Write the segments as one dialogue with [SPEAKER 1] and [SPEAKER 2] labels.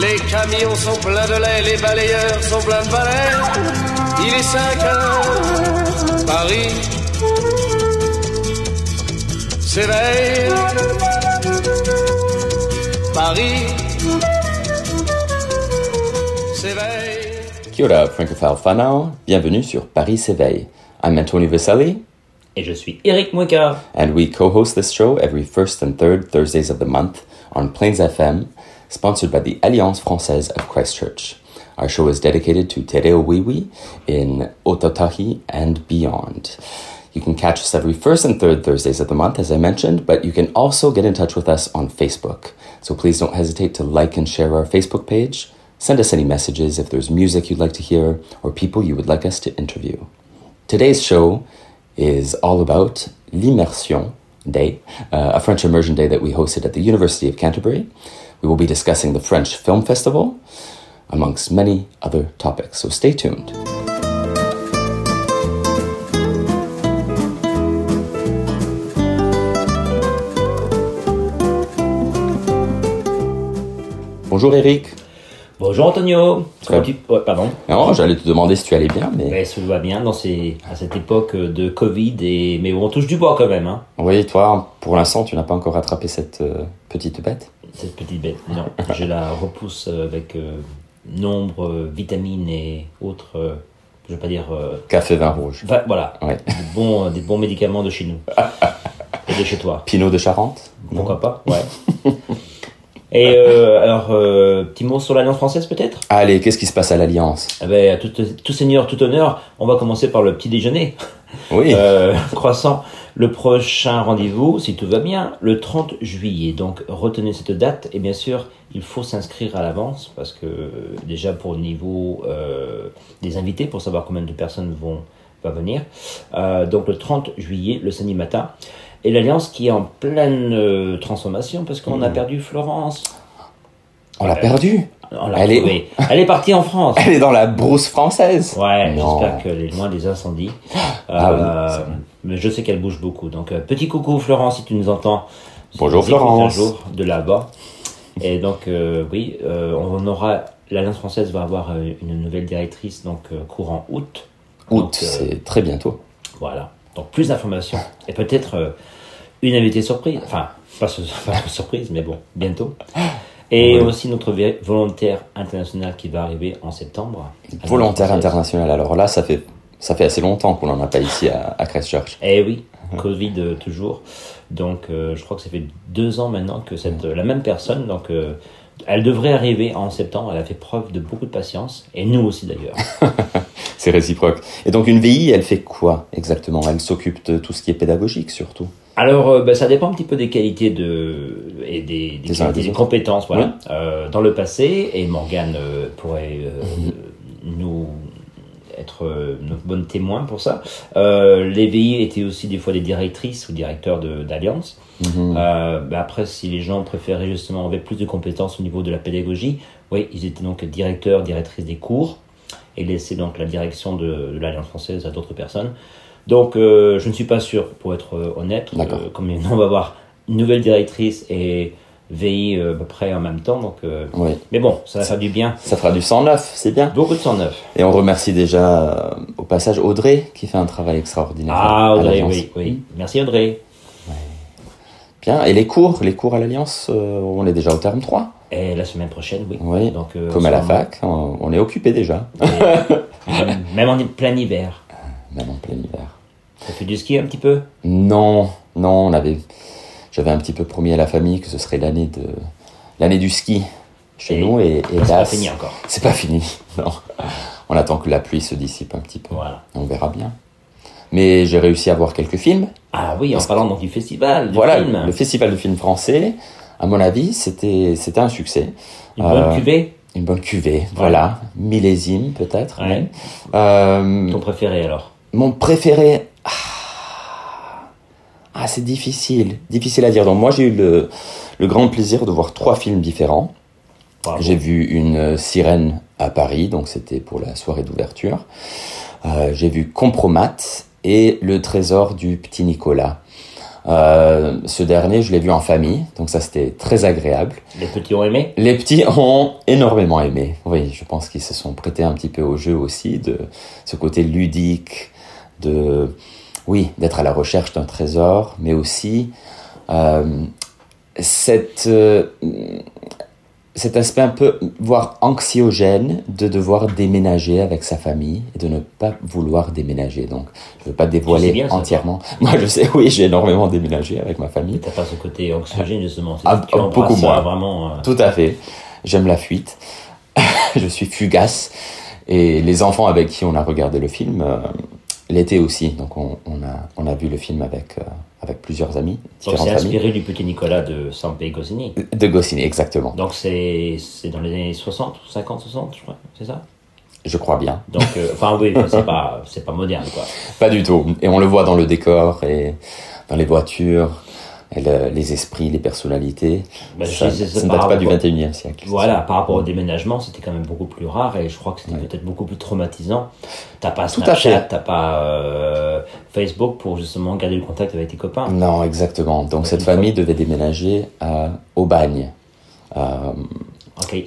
[SPEAKER 1] Les camions sont pleins de lait, les balayeurs sont pleins de balais. Il est 5 heures, Paris s'éveille. Paris s'éveille.
[SPEAKER 2] Kia ora, francophile whanau. Bienvenue sur Paris s'éveille. I'm Antonio Viselli,
[SPEAKER 3] Et je suis Eric Mouka.
[SPEAKER 2] and we co-host this show every first and third Thursdays of the month on Plains FM, sponsored by the Alliance Française of Christchurch. Our show is dedicated to Te Reo Wiwi in Otautahi and beyond. You can catch us every first and third Thursdays of the month, as I mentioned, but you can also get in touch with us on Facebook. So please don't hesitate to like and share our Facebook page. Send us any messages if there's music you'd like to hear or people you would like us to interview. Today's show is all about l'Immersion Day, uh, a French immersion day that we hosted at the University of Canterbury. We will be discussing the French Film Festival, amongst many other topics, so stay tuned. Bonjour Eric.
[SPEAKER 3] Bonjour Antonio. Tu- ouais, pardon.
[SPEAKER 2] Non, j'allais te demander si tu allais bien, mais
[SPEAKER 3] ça va bien dans ces, à cette époque de Covid, et, mais on touche du bois quand même, hein,
[SPEAKER 2] oui, toi, pour l'instant, tu n'as pas encore attrapé cette euh, petite bête.
[SPEAKER 3] Cette petite bête. Non, je la repousse avec euh, nombre, euh, vitamines et autres, euh, je vais pas dire, euh,
[SPEAKER 2] Café vin rouge.
[SPEAKER 3] va- voilà,
[SPEAKER 2] Ouais.
[SPEAKER 3] des, bons, euh, des bons médicaments de chez nous et de chez toi.
[SPEAKER 2] Pinot de Charente?
[SPEAKER 3] Pourquoi pas Ouais. Et euh, alors, euh, petit mot sur l'Alliance française peut-être?
[SPEAKER 2] Allez, qu'est-ce qui se passe à l'Alliance?
[SPEAKER 3] Eh ben, tout, tout seigneur, tout honneur, on va commencer par le petit déjeuner.
[SPEAKER 2] Oui,
[SPEAKER 3] Euh, croissant. Le prochain rendez-vous, si tout va bien, le 30 juillet. Donc retenez cette date et bien sûr, il faut s'inscrire à l'avance parce que euh, déjà pour le niveau euh, des invités, pour savoir combien de personnes vont va venir. Euh, donc le 30 juillet, le samedi matin. Et l'Alliance qui est en pleine euh, transformation parce qu'on a perdu Florence.
[SPEAKER 2] On l'a perdue.
[SPEAKER 3] L'a
[SPEAKER 2] Elle est
[SPEAKER 3] retrouvée. Elle est partie en France.
[SPEAKER 2] Elle est dans la brousse française.
[SPEAKER 3] Ouais, j'espère qu'elle est loin des incendies.
[SPEAKER 2] Ah oui,
[SPEAKER 3] Euh, mais je sais qu'elle bouge beaucoup. Donc, euh, petit coucou Florence, si tu nous entends.
[SPEAKER 2] Bonjour, Florence.
[SPEAKER 3] Un jour de là-bas. Et donc, euh, oui, euh, on aura. L'Alliance française va avoir euh, une nouvelle directrice, donc euh, courant août.
[SPEAKER 2] Août,
[SPEAKER 3] euh,
[SPEAKER 2] c'est très bientôt.
[SPEAKER 3] Voilà. Donc, plus d'informations. Et peut-être euh, une invitée surprise. Enfin, pas, pas surprise, mais bon, bientôt. Et
[SPEAKER 2] Oui.
[SPEAKER 3] aussi notre volontaire international qui va arriver en septembre.
[SPEAKER 2] Volontaire international. Alors là, ça fait, ça fait assez longtemps qu'on n'en a pas ici à, à Christchurch.
[SPEAKER 3] Eh oui, Covid euh, toujours. Donc, euh, je crois que ça fait deux ans maintenant que cette, la même personne, donc, euh, elle devrait arriver en septembre. Elle a fait preuve de beaucoup de patience, et nous aussi d'ailleurs.
[SPEAKER 2] C'est réciproque. Et donc, une VI, elle fait quoi exactement? Elle s'occupe de tout ce qui est pédagogique, surtout?
[SPEAKER 3] Alors, euh, ben, ça dépend un petit peu des qualités de, et des, des, qualités, compétences. Voilà. Euh, dans le passé, et Morgane euh, pourrait euh, nous être euh, notre bonne témoin pour ça. Euh, les VI étaient aussi des fois des directrices ou directeurs de- d'alliance.
[SPEAKER 2] Mhm.
[SPEAKER 3] Euh, bah après, si les gens préféraient justement avec plus de compétences au niveau de la pédagogie, oui, ils étaient donc directeurs, directrices des cours et laissaient donc la direction de, de l'Alliance française à d'autres personnes. Donc, euh, je ne suis pas sûr, pour être euh, honnête, euh, comme on va avoir une nouvelle directrice et VI euh, à peu près en même temps. Donc,
[SPEAKER 2] Oui.
[SPEAKER 3] mais bon, ça va faire du bien.
[SPEAKER 2] Ça fera du 109, c'est bien.
[SPEAKER 3] Beaucoup de 109.
[SPEAKER 2] Et on remercie déjà, au passage, Audrey, qui fait un travail extraordinaire.
[SPEAKER 3] Ah,
[SPEAKER 2] à
[SPEAKER 3] Audrey, oui, oui. Merci Audrey.
[SPEAKER 2] Bien. Et les cours, les cours à l'Alliance, on est déjà au terme 3.
[SPEAKER 3] Et la semaine prochaine, oui.
[SPEAKER 2] Oui.
[SPEAKER 3] Donc, euh,
[SPEAKER 2] Comme à la fac, on, on est occupé déjà.
[SPEAKER 3] Même en plein hiver.
[SPEAKER 2] Même en plein hiver.
[SPEAKER 3] Ça fait du ski un petit peu
[SPEAKER 2] Non, non, on avait, j'avais un petit peu promis à la famille que ce serait l'année de, l'année du ski chez
[SPEAKER 3] Et-
[SPEAKER 2] nous et, et
[SPEAKER 3] C'est pas fini encore.
[SPEAKER 2] C'est pas fini, non. On attend que la pluie se dissipe un petit peu.
[SPEAKER 3] Voilà.
[SPEAKER 2] On verra bien. Mais j'ai réussi à voir quelques films.
[SPEAKER 3] Ah oui, en parlant donc du festival, du
[SPEAKER 2] voilà,
[SPEAKER 3] film.
[SPEAKER 2] le festival de films français À mon avis, c'était c'était un succès.
[SPEAKER 3] Une bonne
[SPEAKER 2] Euh,
[SPEAKER 3] cuvée
[SPEAKER 2] Une bonne cuvée, voilà. Millésime peut-être.
[SPEAKER 3] Ouais.
[SPEAKER 2] Euh,
[SPEAKER 3] Ton préféré alors?
[SPEAKER 2] mon préféré. Ah, c'est difficile. Difficile à dire. Donc, moi, j'ai eu le, le grand plaisir de voir trois films différents. J'ai vu une sirène à Paris, donc c'était pour la soirée d'ouverture. Euh, j'ai vu Compromat et Le trésor du petit Nicolas. Euh, ce dernier, je l'ai vu en famille, donc ça c'était très agréable.
[SPEAKER 3] Les petits ont aimé?
[SPEAKER 2] Les petits ont énormément aimé. Oui, je pense qu'ils se sont prêtés un petit peu au jeu aussi, de ce côté ludique, de oui, d'être à la recherche d'un trésor, mais aussi euh, cette, euh, cet aspect un peu, voire anxiogène, de devoir déménager avec sa famille et de ne pas vouloir déménager. Donc, je ne veux pas dévoiler
[SPEAKER 3] bien ça, toi.
[SPEAKER 2] entièrement. Moi, je sais, oui, j'ai énormément déménagé avec ma famille.
[SPEAKER 3] T'as pas ce côté anxiogène justement.
[SPEAKER 2] Ah,
[SPEAKER 3] tu embrasses
[SPEAKER 2] beaucoup moins.
[SPEAKER 3] Vraiment. euh,
[SPEAKER 2] Tout à fait. J'aime la fuite. je suis fugace. Et les enfants avec qui on a regardé le film, l'été aussi. Donc on, on a, on a vu le film avec, euh, avec plusieurs amis,
[SPEAKER 3] Donc c'est inspiré du petit Nicolas de Sampe Goscinny.
[SPEAKER 2] De Goscinny, exactement.
[SPEAKER 3] Donc c'est c'est dans les années 60, 50, 60, je crois, c'est ça?
[SPEAKER 2] Je crois bien.
[SPEAKER 3] Donc, euh, enfin oui, c'est pas, c'est pas moderne quoi.
[SPEAKER 2] Pas du tout. Et on le voit dans le décor et dans les voitures, le- les esprits, les personnalités.
[SPEAKER 3] Bah,
[SPEAKER 2] ça,
[SPEAKER 3] sais, c'est
[SPEAKER 2] ça ne date pas du
[SPEAKER 3] rapport-
[SPEAKER 2] 21e siècle.
[SPEAKER 3] Voilà, par rapport au déménagement, c'était quand même beaucoup plus rare et je crois que c'était
[SPEAKER 2] Ouais.
[SPEAKER 3] peut-être beaucoup plus traumatisant. T'as pas Snapchat, t'as pas euh, Facebook pour justement garder le contact avec tes copains.
[SPEAKER 2] Non, exactement. Donc cette
[SPEAKER 3] fois.
[SPEAKER 2] famille devait déménager à Aubagne. Euh,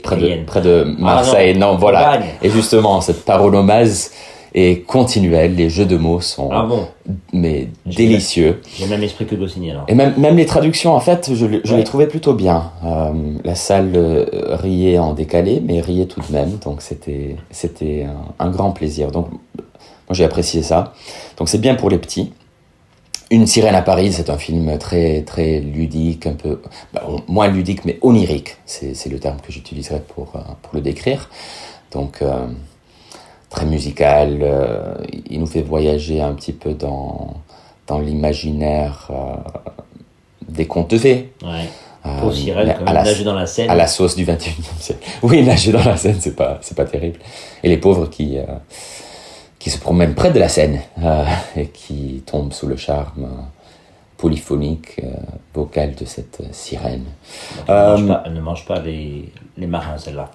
[SPEAKER 2] près de, près de Marseille.
[SPEAKER 3] Ah non,
[SPEAKER 2] non, voilà.
[SPEAKER 3] Aubagne.
[SPEAKER 2] Et justement, cette paronomase est continuelle. Les jeux de mots sont
[SPEAKER 3] Ah bon,
[SPEAKER 2] mais délicieux.
[SPEAKER 3] j'ai même esprit que Goscinny alors.
[SPEAKER 2] Et même, même les traductions, en fait, je, les- je
[SPEAKER 3] Ouais.
[SPEAKER 2] les trouvais plutôt bien. Euh, la salle euh, riait en décalé, mais riait tout de même. Donc c'était c'était un, un grand plaisir. Donc moi j'ai apprécié ça. Donc c'est bien pour les petits. Une sirène à Paris, c'est un film très très ludique, un peu bah, moins ludique mais onirique. C'est le terme que j'utiliserais pour euh, pour le décrire. Donc euh, très musical. euh, il nous fait voyager un petit peu dans dans l'imaginaire euh, des contes de fées.
[SPEAKER 3] Ouais.
[SPEAKER 2] Euh,
[SPEAKER 3] Pour quand même,
[SPEAKER 2] la,
[SPEAKER 3] nager dans la Seine.
[SPEAKER 2] à la sauce du 21e siècle. Oui, nager dans la Seine, c'est pas, c'est pas terrible. Et les pauvres qui, qui se promènent près de la Seine et qui tombent sous le charme polyphonique, euh, vocal de cette sirène.
[SPEAKER 3] Elle, ne mange pas, elle ne mange pas les, les marins, celle-là.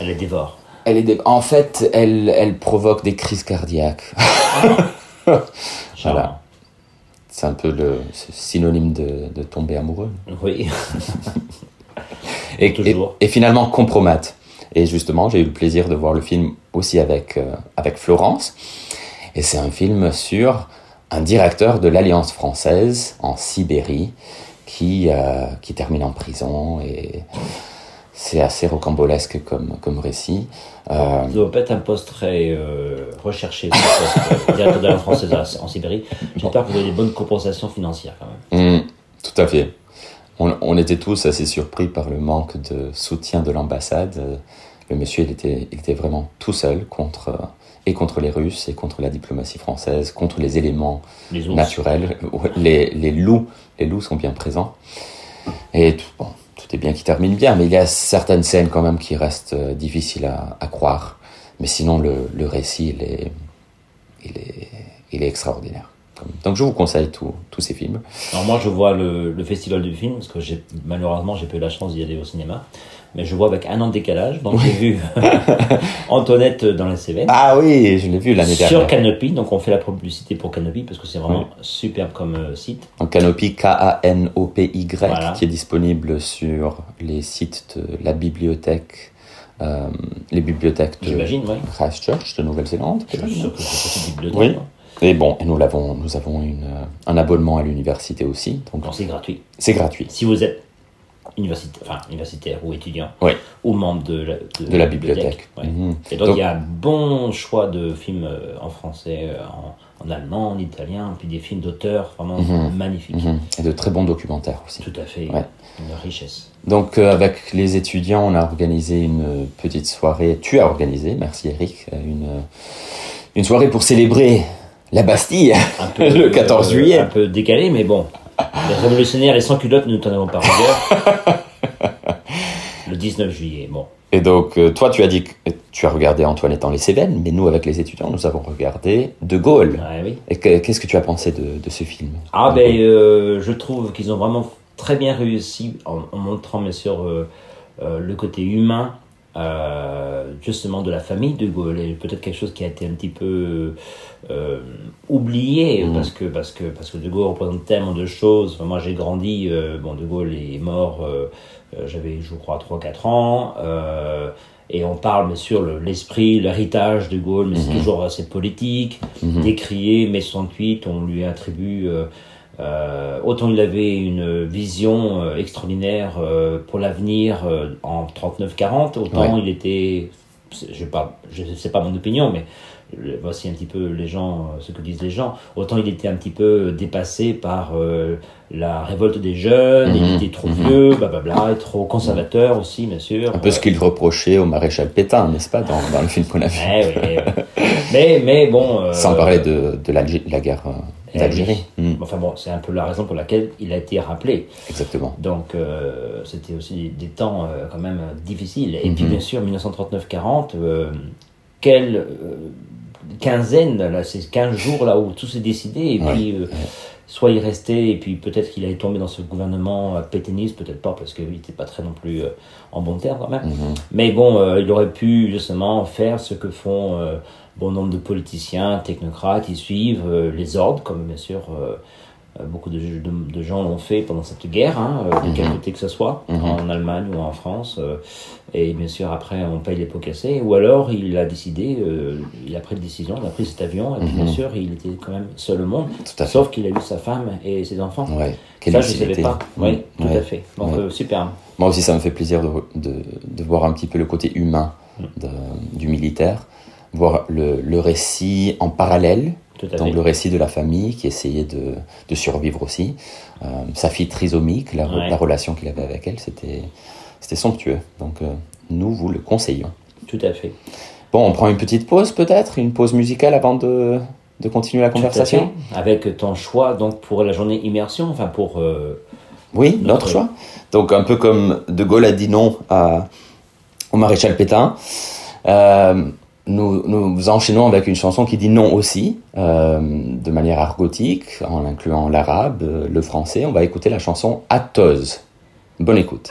[SPEAKER 3] Elle les dévore.
[SPEAKER 2] Elle est dé- En fait, elle, elle provoque des crises cardiaques. Voilà. C'est un peu le synonyme de, de tomber amoureux.
[SPEAKER 3] Oui.
[SPEAKER 2] Et, et,
[SPEAKER 3] Toujours.
[SPEAKER 2] et finalement Compromat. Et justement, j'ai eu le plaisir de voir le film aussi avec, euh, avec Florence. Et c'est un film sur un directeur de l'Alliance française en Sibérie qui, euh, qui termine en prison. Et c'est assez rocambolesque comme, comme récit. Euh,
[SPEAKER 3] Ça doit pas être un poste très euh, recherché, ce poste, euh, directeur de la française en Sibérie. J'espère que vous avez des bonnes compensations financières quand même.
[SPEAKER 2] Mm, tout à fait. On, on était tous assez surpris par le manque de soutien de l'ambassade. Euh, Le monsieur, il était, il était vraiment tout seul contre, euh, et contre les Russes, et contre la diplomatie française, contre les éléments
[SPEAKER 3] Les
[SPEAKER 2] naturels. Les, les loups, les loups sont bien présents. Et tout, bon, tout est bien qui termine bien, mais il y a certaines scènes quand même qui restent euh, difficiles à, à croire. Mais sinon, le, le récit, il est, il est, il est extraordinaire. Donc je vous conseille tous ces films.
[SPEAKER 3] Alors moi, je vois le, le festival du film, parce que malheureusement, j'ai pas eu la chance d'y aller au cinéma. Mais je vois avec un an de décalage. Donc j'ai vu Antoinette dans les Cévennes.
[SPEAKER 2] Ah oui, je l'ai vu l'année
[SPEAKER 3] Sur
[SPEAKER 2] dernière.
[SPEAKER 3] Canopy, donc on fait la publicité pour Canopy parce que c'est vraiment superbe comme euh, site.
[SPEAKER 2] Donc Canopy, K-A-N-O-P-Y,
[SPEAKER 3] Voilà.
[SPEAKER 2] qui est disponible sur les sites de la bibliothèque, euh, les bibliothèques de. Christchurch, de Nouvelle-Zélande.
[SPEAKER 3] Je
[SPEAKER 2] peut-être,
[SPEAKER 3] suis
[SPEAKER 2] non
[SPEAKER 3] sûr que c'est une bibliothèque.
[SPEAKER 2] Oui.
[SPEAKER 3] non
[SPEAKER 2] Et bon, et nous l'avons, nous avons une, euh, un abonnement à l'université aussi, Donc
[SPEAKER 3] c'est gratuit.
[SPEAKER 2] c'est gratuit.
[SPEAKER 3] Si vous êtes universitaire, enfin, universitaire ou étudiant,
[SPEAKER 2] Oui.
[SPEAKER 3] ou membre de la,
[SPEAKER 2] De la bibliothèque.
[SPEAKER 3] ouais.
[SPEAKER 2] Mhm.
[SPEAKER 3] Et donc,
[SPEAKER 2] Donc-
[SPEAKER 3] il y a un bon choix de films euh, en français, euh, en, en allemand, en italien, puis des films d'auteurs vraiment
[SPEAKER 2] Mhm.
[SPEAKER 3] magnifiques.
[SPEAKER 2] Mhm. Et de très bons documentaires aussi.
[SPEAKER 3] Tout à fait,
[SPEAKER 2] Ouais.
[SPEAKER 3] une richesse.
[SPEAKER 2] Donc euh, avec les étudiants, on a organisé une petite soirée. Tu as organisé, merci Eric, une, une soirée pour célébrer la Bastille
[SPEAKER 3] Un peu,
[SPEAKER 2] le 14
[SPEAKER 3] euh,
[SPEAKER 2] juillet.
[SPEAKER 3] Un peu décalé, mais bon, Les révolutionnaires, les sans-culottes, nous t'en avons pas rigueur. Le 19 juillet, bon.
[SPEAKER 2] Et donc, euh, toi, tu as dit que tu as regardé Antoine étant les Cévennes, mais nous, avec les étudiants, nous avons regardé De Gaulle.
[SPEAKER 3] Ouais, oui.
[SPEAKER 2] Et que- qu'est-ce que tu as pensé de, de ce film?
[SPEAKER 3] Ah ben, euh, je trouve qu'ils ont vraiment très bien réussi en, en montrant bien sûr euh, euh, le côté humain euh, justement de la famille de Gaulle et peut-être quelque chose qui a été un petit peu euh, oublié
[SPEAKER 2] Mhm.
[SPEAKER 3] parce que parce que parce que de Gaulle représente tellement de choses. Enfin, moi j'ai grandi, euh, bon de Gaulle est mort, euh, euh, j'avais je crois 3-4 ans. euh, et on parle bien sûr le- l'esprit, l'héritage de Gaulle, mais c'est
[SPEAKER 2] Mhm.
[SPEAKER 3] toujours assez politique décrié, mai 68, on lui attribue euh, autant il avait une vision euh, extraordinaire euh, pour l'avenir en 39-40, autant
[SPEAKER 2] Ouais.
[SPEAKER 3] il était, je je sais pas mon opinion, mais voici un petit peu les gens, ce que disent les gens. Autant il était un petit peu dépassé par euh, la révolte des jeunes, il
[SPEAKER 2] Mhm.
[SPEAKER 3] était trop
[SPEAKER 2] Mhm.
[SPEAKER 3] vieux, blablabla, et trop conservateur aussi, bien sûr.
[SPEAKER 2] Un peu ce qu'il reprochait au maréchal Pétain, n'est-ce pas, dans, dans le film qu'on a vu
[SPEAKER 3] ouais, ouais. mais, mais bon. euh,
[SPEAKER 2] Sans parler de, la guerre
[SPEAKER 3] eh
[SPEAKER 2] d'Algérie.
[SPEAKER 3] oui.
[SPEAKER 2] Mm,
[SPEAKER 3] Enfin bon, c'est un peu la raison pour laquelle il a été rappelé.
[SPEAKER 2] exactement.
[SPEAKER 3] Donc euh, c'était aussi des, temps euh, quand même difficiles. Et puis
[SPEAKER 2] Mhm.
[SPEAKER 3] bien sûr, 1939-40, euh, quelle euh, quinzaine, là, c'est 15 jours là où tout s'est décidé. Et
[SPEAKER 2] Ouais,
[SPEAKER 3] puis, soit il restait, et puis peut-être qu'il allait tomber dans ce gouvernement euh, pétainiste, peut-être pas, parce qu'il n'était pas très non plus euh, en bon terme quand même.
[SPEAKER 2] Mhm.
[SPEAKER 3] Mais bon, euh, il aurait pu justement faire ce que font euh, bon nombre de politiciens, technocrates, ils suivent euh, les ordres, comme bien sûr euh, beaucoup de, de- de gens l'ont fait pendant cette guerre, hein, de quel côté que ce soit,
[SPEAKER 2] Mhm.
[SPEAKER 3] en Allemagne ou en France. Et bien sûr, après, on paye les pots cassés. Ou alors, il a décidé, euh, il a pris une décision, il a pris cet avion, et puis
[SPEAKER 2] Mhm.
[SPEAKER 3] bien sûr, il était quand même seul au monde,
[SPEAKER 2] Tout
[SPEAKER 3] sauf qu'il a eu sa femme et ses enfants.
[SPEAKER 2] Ouais. Quelle
[SPEAKER 3] Ça, je ne savais pas.
[SPEAKER 2] Mm,
[SPEAKER 3] Oui, tout
[SPEAKER 2] ouais.
[SPEAKER 3] à fait. Donc,
[SPEAKER 2] Ouais.
[SPEAKER 3] euh, super.
[SPEAKER 2] Moi aussi, ça me fait plaisir de, de, de voir un petit peu le côté humain de- du militaire, voir le, le récit en parallèle,
[SPEAKER 3] Tout
[SPEAKER 2] donc le récit de la famille qui essayait de, de survivre aussi. Euh, sa fille trisomique, la,
[SPEAKER 3] Ouais.
[SPEAKER 2] la relation qu'il avait avec elle, c'était c'était somptueux. Donc, euh, nous vous le conseillons.
[SPEAKER 3] Tout à fait.
[SPEAKER 2] Bon, on prend une petite pause peut-être, une pause musicale avant de, de continuer la conversation?
[SPEAKER 3] Avec ton choix donc pour la journée immersion, enfin pour euh,
[SPEAKER 2] Oui,
[SPEAKER 3] Notre-
[SPEAKER 2] notre choix. Donc un peu comme De Gaulle a dit non à, au maréchal Pétain, euh, nous, nous enchaînons avec une chanson qui dit non aussi, euh, de manière argotique, en incluant l'arabe, le français. On va écouter la chanson Atos. Bonne écoute.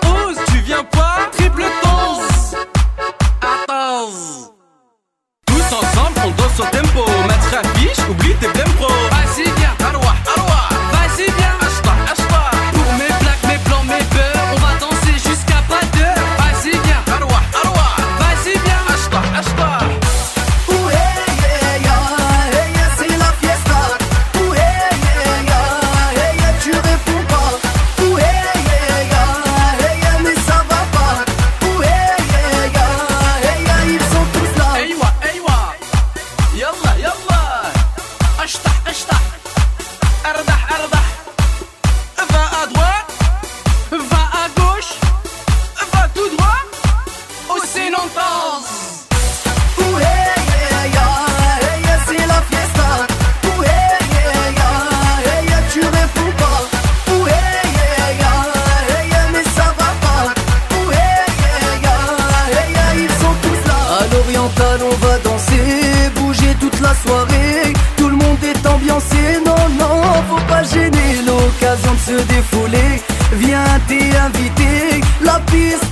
[SPEAKER 4] la soirée. Tout le monde est ambiancé, non, non, faut pas gêner l'occasion de se défouler. Viens, t'es la piste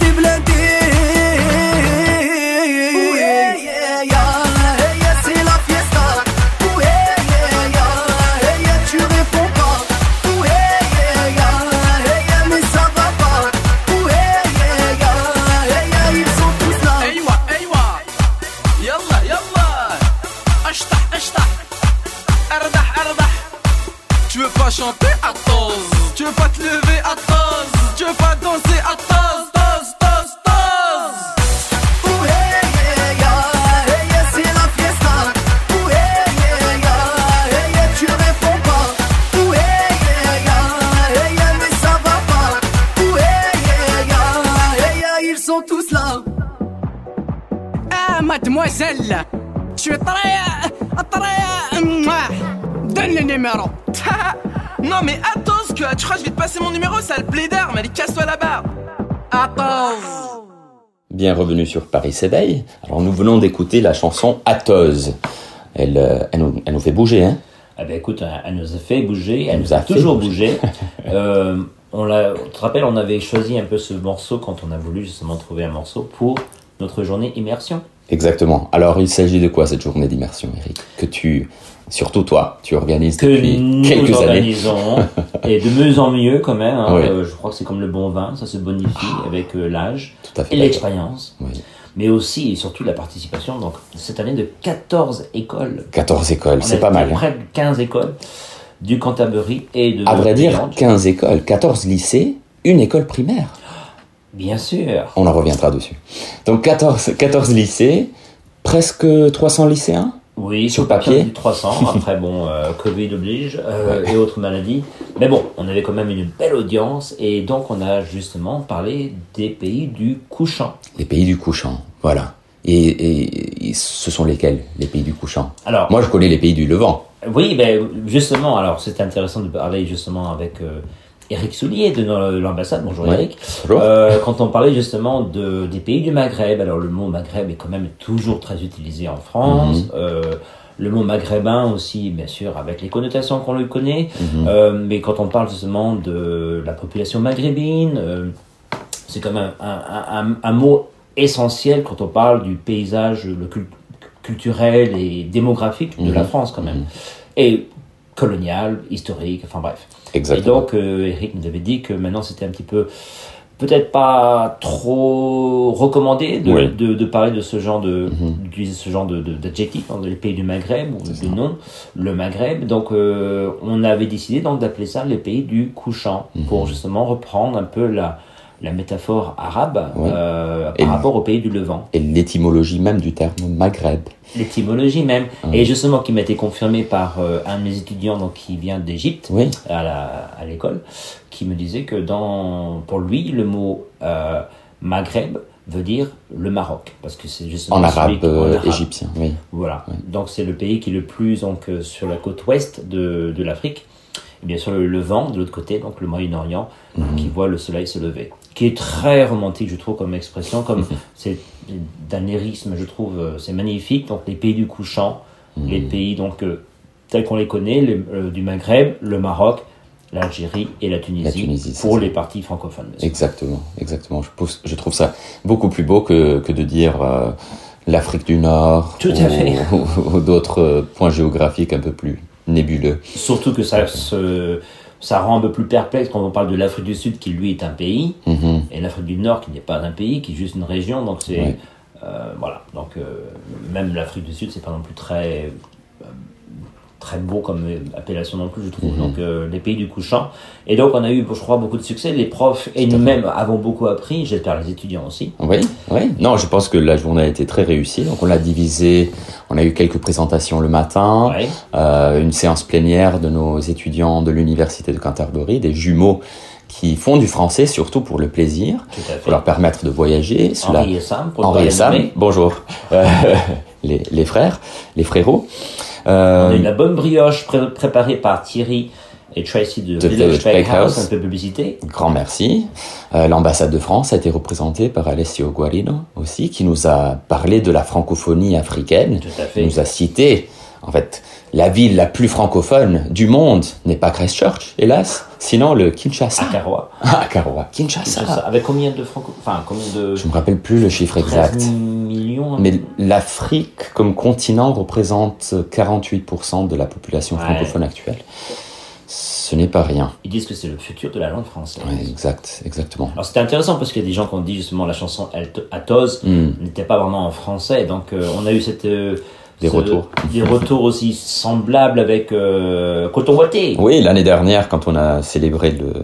[SPEAKER 5] mademoiselle, tu es très. très. mouah. Donne le numéro.
[SPEAKER 6] non mais attends, que tu crois que je vais te passer mon numéro, sale plaidard, mais allez, casse-toi là-bas.
[SPEAKER 5] Attends.
[SPEAKER 2] Bien revenu sur Paris s'éveille. Alors nous venons d'écouter la chanson Athos. Elle, euh, elle, nous, elle nous fait bouger, hein
[SPEAKER 3] Eh ben écoute, elle nous a fait bouger, elle
[SPEAKER 2] Elle
[SPEAKER 3] nous a toujours
[SPEAKER 2] bouger.
[SPEAKER 3] bougé. Euh, on l'a, tu te rappelles, on avait choisi un peu ce morceau quand on a voulu justement trouver un morceau pour notre journée immersion.
[SPEAKER 2] Exactement. Alors il s'agit de quoi cette journée d'immersion, Eric? Que tu, surtout toi, tu organises
[SPEAKER 3] Que
[SPEAKER 2] depuis
[SPEAKER 3] nous
[SPEAKER 2] quelques années.
[SPEAKER 3] et de mieux en mieux quand même. hein.
[SPEAKER 2] Oui.
[SPEAKER 3] Euh, je crois que c'est comme le bon vin, ça se bonifie avec euh, l'âge et l'expérience.
[SPEAKER 2] Oui.
[SPEAKER 3] Mais aussi et surtout la participation. Donc cette année de 14 écoles.
[SPEAKER 2] 14 écoles, c'est pas mal. hein.
[SPEAKER 3] Près de 15 écoles du Canterbury et de
[SPEAKER 2] À vrai dire,
[SPEAKER 3] Irlande.
[SPEAKER 2] 15 écoles, 14 lycées, une école primaire.
[SPEAKER 3] Bien sûr.
[SPEAKER 2] On en reviendra dessus. Donc 14, 14 lycées, presque 300 lycéens
[SPEAKER 3] Oui,
[SPEAKER 2] Sur
[SPEAKER 3] papier.
[SPEAKER 2] papier.
[SPEAKER 3] du 300. Après, bon, euh, Covid oblige euh, et autres maladies. Mais bon, on avait quand même une belle audience et donc on a justement parlé des pays du couchant.
[SPEAKER 2] Les pays du couchant, voilà. Et, et- et ce sont lesquels, les pays du couchant?
[SPEAKER 3] Alors,
[SPEAKER 2] Moi, je connais les pays du Levant.
[SPEAKER 3] oui, ben justement, alors c'est intéressant de parler justement avec euh, Eric Soulier de l'ambassade. Bonjour
[SPEAKER 2] Ouais.
[SPEAKER 3] Eric.
[SPEAKER 2] Bonjour.
[SPEAKER 3] Euh, quand on parlait justement de, des pays du Maghreb, alors le mot Maghreb est quand même toujours très utilisé en France.
[SPEAKER 2] Mhm.
[SPEAKER 3] Euh, le mot maghrébin aussi, bien sûr, avec les connotations qu'on le connaît.
[SPEAKER 2] Mhm.
[SPEAKER 3] Euh, mais quand on parle justement de la population maghrébine, c'est quand même un, un- un- un mot essentiel quand on parle du paysage le cul- culturel et démographique de la
[SPEAKER 2] Mhm.
[SPEAKER 3] France quand même. Et colonial, historique, enfin bref.
[SPEAKER 2] Exactement.
[SPEAKER 3] Et donc, euh, Eric nous avait dit que maintenant c'était un petit peu, peut-être pas trop recommandé de,
[SPEAKER 2] Oui.
[SPEAKER 3] de, de parler de ce genre de,
[SPEAKER 2] Mhm.
[SPEAKER 3] d'utiliser ce genre de, d'adjectif dans les pays du Maghreb ou de nom, le Maghreb. Donc, euh, on avait décidé donc d'appeler ça les pays du couchant
[SPEAKER 2] Mhm.
[SPEAKER 3] pour justement reprendre un peu la, la métaphore arabe
[SPEAKER 2] Oui.
[SPEAKER 3] euh, par rapport aux pays du Levant.
[SPEAKER 2] Et l'étymologie même du terme Maghreb.
[SPEAKER 3] L'étymologie même. Et justement, qui m'a été confirmé par euh, un de mes étudiants donc, qui vient d'Égypte
[SPEAKER 2] Oui,
[SPEAKER 3] à l'école, qui me disait que dans, pour lui, le mot euh, Maghreb veut dire le Maroc, parce que c'est justement
[SPEAKER 2] en arabe
[SPEAKER 3] en
[SPEAKER 2] euh,
[SPEAKER 3] arabe.
[SPEAKER 2] égyptien, oui.
[SPEAKER 3] Voilà. Donc c'est le pays qui est le plus donc euh, sur la côte ouest de, de l'Afrique. Et bien sûr le Levant de l'autre côté, donc le Moyen-Orient,
[SPEAKER 2] Mhm.
[SPEAKER 3] qui voit le soleil se lever, qui est très romantique, je trouve, comme expression, comme
[SPEAKER 2] Mhm.
[SPEAKER 3] c'est d'un lyrisme, je trouve, euh, c'est magnifique. Donc les pays du couchant,
[SPEAKER 2] Mhm.
[SPEAKER 3] les pays donc euh, tels qu'on les connaît, euh, du Maghreb, le Maroc, l'Algérie et la Tunisie,
[SPEAKER 2] La Tunisie, c'est
[SPEAKER 3] pour
[SPEAKER 2] ça.
[SPEAKER 3] les parties francophones.
[SPEAKER 2] Exactement, exactement. Je, pousse- je trouve ça beaucoup plus beau que, que de dire euh, l'Afrique du Nord
[SPEAKER 3] Tout
[SPEAKER 2] ou, ou- ou d'autres points géographiques un peu plus nébuleux.
[SPEAKER 3] Surtout que ça, se, ça rend un peu plus perplexe quand on parle de l'Afrique du Sud, qui lui est un pays.
[SPEAKER 2] Mhm.
[SPEAKER 3] et l'Afrique du Nord qui n'est pas un pays, qui est juste une région. Donc c'est euh, voilà. Donc euh, même l'Afrique du Sud, c'est pas non plus très euh, très beau comme appellation non plus, je trouve.
[SPEAKER 2] Mhm.
[SPEAKER 3] Donc euh, les pays du couchant. Et donc on a eu, je crois, beaucoup de succès. Les profs et nous-mêmes avons beaucoup appris. J'espère les étudiants aussi.
[SPEAKER 2] Oui, oui. Non, je pense que la journée a été très réussie. Donc on l'a divisé. On a eu quelques présentations le matin, euh, une séance plénière de nos étudiants de l'université de Canterbury, des jumeaux qui font du français surtout pour le plaisir, pour leur permettre de voyager.
[SPEAKER 3] Henri et Sam, pour
[SPEAKER 2] Henri et Sam, bonjour. Euh, les, les frères, les frérots.
[SPEAKER 3] On
[SPEAKER 2] Euh,
[SPEAKER 3] a eu la bonne brioche pré- préparée par Thierry et Tracy de,
[SPEAKER 2] De
[SPEAKER 3] Village
[SPEAKER 2] Village
[SPEAKER 3] Bakehouse, un peu de publicité.
[SPEAKER 2] Grand merci. Euh, L'ambassade de France a été représentée par Alessio Guarino aussi, qui nous a parlé de la francophonie africaine.
[SPEAKER 3] Tout à fait.
[SPEAKER 2] Il nous a cité, en fait, la ville la plus francophone du monde n'est pas Christchurch, hélas, sinon le Kinshasa.
[SPEAKER 3] À Carrois.
[SPEAKER 2] Ah, Karoa.
[SPEAKER 3] C'est
[SPEAKER 2] Kinshasa.
[SPEAKER 3] ça. Avec combien de franco Enfin, combien de.
[SPEAKER 2] Je me rappelle plus le chiffre
[SPEAKER 3] 13
[SPEAKER 2] exact.
[SPEAKER 3] Millions
[SPEAKER 2] Mais l'Afrique comme continent représente 48% de la population
[SPEAKER 3] Ouais.
[SPEAKER 2] francophone actuelle. Ce n'est pas rien.
[SPEAKER 3] Ils disent que c'est le futur de la langue française.
[SPEAKER 2] Ouais, exact, exactement.
[SPEAKER 3] Alors c'était intéressant parce qu'il y a des gens qui ont dit justement la chanson Athos
[SPEAKER 2] Hmm.
[SPEAKER 3] n'était pas vraiment en français, donc euh, on a eu cette euh,
[SPEAKER 2] Des
[SPEAKER 3] ce-
[SPEAKER 2] retours.
[SPEAKER 3] des retours aussi semblables avec euh, Coton Watté.
[SPEAKER 2] Oui, l'année dernière, quand on a célébré le,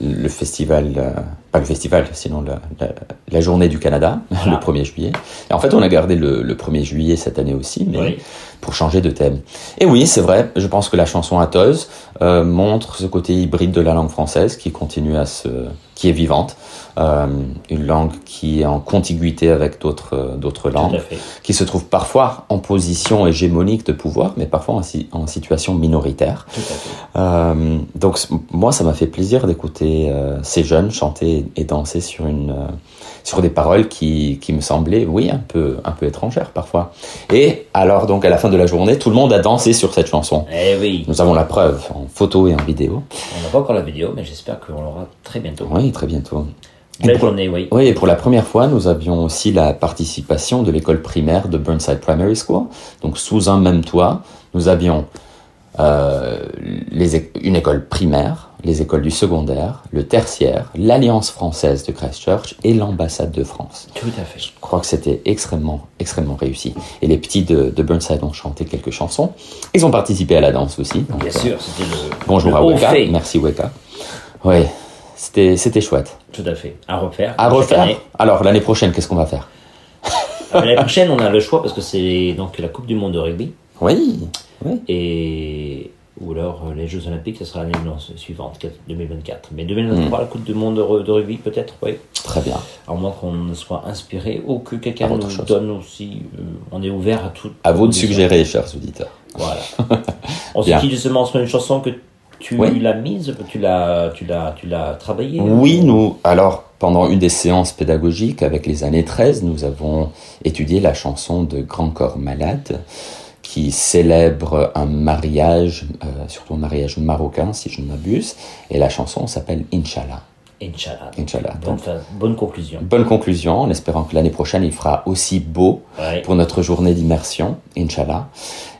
[SPEAKER 2] le festival, euh, pas le festival, sinon la, la, la journée du Canada,
[SPEAKER 3] Voilà.
[SPEAKER 2] le 1er juillet. Et en fait, on a gardé le, le 1er juillet cette année aussi, mais
[SPEAKER 3] Oui.
[SPEAKER 2] pour changer de thème. Et oui, c'est vrai, je pense que la chanson Athos euh, montre ce côté hybride de la langue française qui continue à se, qui est vivante, euh, une langue qui est en contiguïté avec d'autres euh, d'autres langues, qui se trouve parfois en position hégémonique de pouvoir, mais parfois en, si- en situation minoritaire. Euh, donc moi, ça m'a fait plaisir d'écouter euh, ces jeunes chanter et danser sur une sur des paroles qui, qui me semblaient, oui, un peu un peu étrangères parfois. Et alors donc à la fin de la journée, tout le monde a dansé sur cette chanson.
[SPEAKER 3] Eh oui,
[SPEAKER 2] Nous avons la preuve en photo et en vidéo.
[SPEAKER 3] on n'a pas encore la vidéo, mais j'espère qu'on l'aura très bientôt.
[SPEAKER 2] Oui, très bientôt. Et
[SPEAKER 3] Belle
[SPEAKER 2] pour-
[SPEAKER 3] journée, oui.
[SPEAKER 2] Oui, et pour la première fois, nous avions aussi la participation de l'école primaire de Burnside Primary School. Donc, sous un même toit, nous avions euh, les, une école primaire, les écoles du secondaire, le tertiaire, l'Alliance française de Christchurch et l'ambassade de France.
[SPEAKER 3] Tout à fait.
[SPEAKER 2] Je crois que c'était extrêmement, extrêmement réussi. Et les petits de, de Burnside ont chanté quelques chansons. Ils ont participé à la danse aussi. Donc,
[SPEAKER 3] Bien
[SPEAKER 2] euh,
[SPEAKER 3] sûr, c'était le.
[SPEAKER 2] Bonjour
[SPEAKER 3] le
[SPEAKER 2] à Weka.
[SPEAKER 3] fait.
[SPEAKER 2] Merci Weka. Oui, c'était, c'était chouette.
[SPEAKER 3] Tout à fait. À refaire.
[SPEAKER 2] À refaire.
[SPEAKER 3] année.
[SPEAKER 2] Alors, l'année prochaine, qu'est-ce qu'on va faire?
[SPEAKER 3] Euh, L'année prochaine, on a le choix parce que c'est donc la Coupe du Monde de rugby
[SPEAKER 2] Oui, oui.
[SPEAKER 3] et ou alors euh, les Jeux Olympiques, ce sera l'année suivante, 2024. Mais 2023, la Coupe du Monde de, de rugby, peut-être, oui.
[SPEAKER 2] Très bien.
[SPEAKER 3] À moins qu'on ne soit inspiré ou que quelqu'un nous
[SPEAKER 2] chose.
[SPEAKER 3] donne aussi. euh, on est ouvert à tout.
[SPEAKER 2] À vous de suggérer, chers auditeurs.
[SPEAKER 3] Voilà. on se quitte justement sur une chanson que tu
[SPEAKER 2] Oui.
[SPEAKER 3] l'as mise, tu l'as, tu l'as, tu l'as travaillée.
[SPEAKER 2] Oui, nous, alors, pendant une des séances pédagogiques avec les années 13, nous avons étudié la chanson de Grand Corps Malade, qui célèbre un mariage, euh, surtout un mariage marocain, si je ne m'abuse, et la chanson s'appelle Inch'Allah.
[SPEAKER 3] Inch'Allah.
[SPEAKER 2] Inch'Allah.
[SPEAKER 3] Bonne,
[SPEAKER 2] Donc,
[SPEAKER 3] fin- bonne conclusion.
[SPEAKER 2] bonne conclusion, en espérant que l'année prochaine, il fera aussi beau
[SPEAKER 3] Ouais.
[SPEAKER 2] pour notre journée d'immersion, Inch'Allah.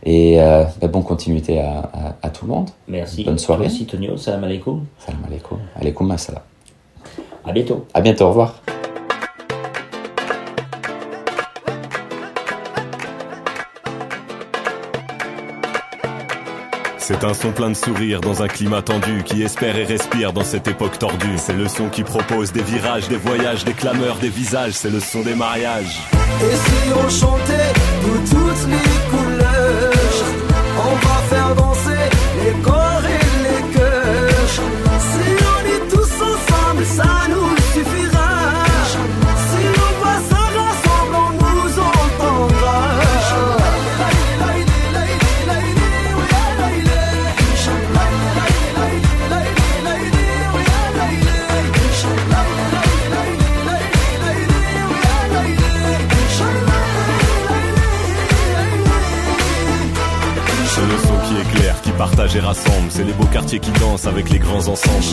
[SPEAKER 2] Et euh, ben, bonne continuité à, à- à tout le monde.
[SPEAKER 3] Merci.
[SPEAKER 2] Bonne soirée.
[SPEAKER 3] Merci Tonio. Salam alaikum.
[SPEAKER 2] Salam alaikum. Alaikum assalam.
[SPEAKER 3] À bientôt.
[SPEAKER 2] À bientôt, au revoir.
[SPEAKER 7] C'est un son plein de sourires dans un climat tendu qui espère et respire dans cette époque tordue. C'est le son qui propose des virages, des voyages, des clameurs, des visages. C'est le son des mariages.
[SPEAKER 4] Et si on chantait toutes les couleurs, on va faire danser
[SPEAKER 7] rassemble. C'est les beaux quartiers qui dansent avec les grands ensembles.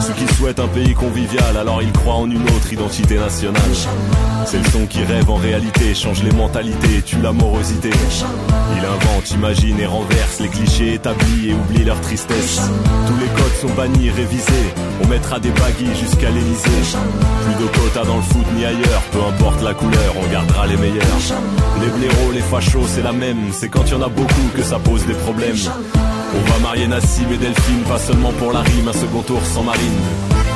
[SPEAKER 7] Ceux qui souhaitent un pays convivial, alors ils croient en une autre identité nationale. C'est le son qui rêve en réalité, change les mentalités, tue l'amorosité. Il invente, imagine et renverse les clichés établis et oublie leur tristesse. Tous les codes sont bannis, révisés. On mettra des baguilles jusqu'à l'Elysée. Plus de quotas dans le foot ni ailleurs, peu importe la couleur, on gardera les meilleurs. Les blaireaux, les fachos, c'est la même. C'est quand y en a beaucoup que ça pose des problèmes. On va marier Nassim et Delphine, pas seulement pour la rime, un second tour sans marine.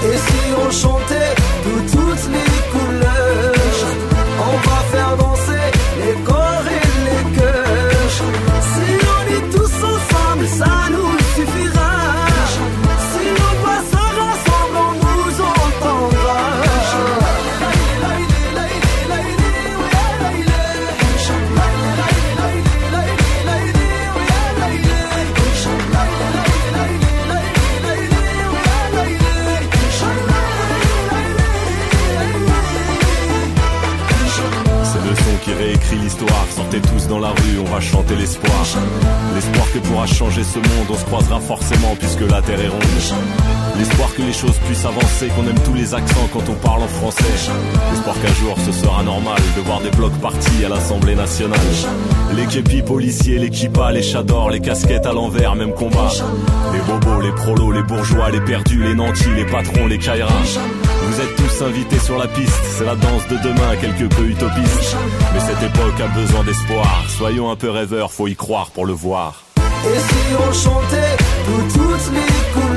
[SPEAKER 4] Et si on chantait de toutes les couleurs, on va faire danser les
[SPEAKER 7] dans la rue, on va chanter l'espoir. L'espoir que pourra changer ce monde, on se croisera forcément puisque la terre est ronde. L'espoir que les choses puissent avancer, qu'on aime tous les accents quand on parle en français. L'espoir qu'un jour ce sera normal de voir des blocs partis à l'Assemblée nationale. Les képis policiers, les kippas, les chadors, les casquettes à l'envers, même combat. Les bobos, les prolos, les bourgeois, les perdus, les nantis, les patrons, les kairas. Vous êtes tous invités sur la piste, c'est la danse de demain, quelque peu utopiste. Mais cette époque a besoin d'espoir. Soyons un peu rêveurs, faut y croire pour le voir.
[SPEAKER 4] Et si on chantait de toutes les